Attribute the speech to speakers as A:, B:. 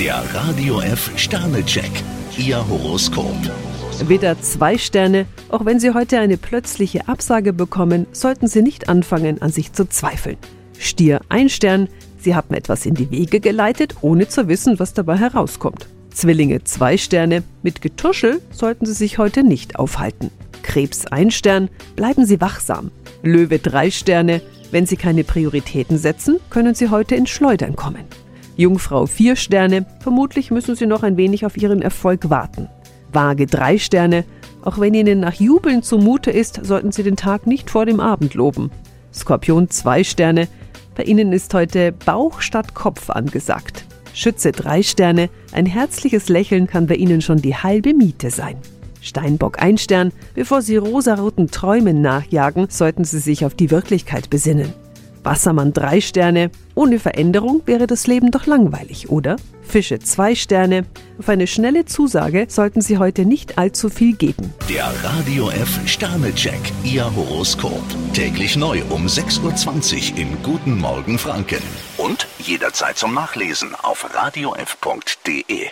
A: Der Radio F Sternecheck. Ihr Horoskop.
B: Widder zwei Sterne. Auch wenn Sie heute eine plötzliche Absage bekommen, sollten Sie nicht anfangen, an sich zu zweifeln. Stier ein Stern. Sie haben etwas in die Wege geleitet, ohne zu wissen, was dabei herauskommt. Zwillinge zwei Sterne. Mit Getuschel sollten Sie sich heute nicht aufhalten. Krebs ein Stern. Bleiben Sie wachsam. Löwe drei Sterne. Wenn Sie keine Prioritäten setzen, können Sie heute ins Schleudern kommen. Jungfrau vier Sterne. Vermutlich müssen Sie noch ein wenig auf Ihren Erfolg warten. Waage drei Sterne. Auch wenn Ihnen nach Jubeln zumute ist, sollten Sie den Tag nicht vor dem Abend loben. Skorpion zwei Sterne. Bei Ihnen ist heute Bauch statt Kopf angesagt. Schütze drei Sterne. Ein herzliches Lächeln kann bei Ihnen schon die halbe Miete sein. Steinbock ein Stern. Bevor Sie rosaroten Träumen nachjagen, sollten Sie sich auf die Wirklichkeit besinnen. Wassermann drei Sterne. Ohne Veränderung wäre das Leben doch langweilig, oder? Fische zwei Sterne. Auf eine schnelle Zusage sollten Sie heute nicht allzu viel geben.
A: Der Radio F Sternecheck. Ihr Horoskop. Täglich neu um 6.20 Uhr im Guten Morgen Franken. Und jederzeit zum Nachlesen auf radiof.de.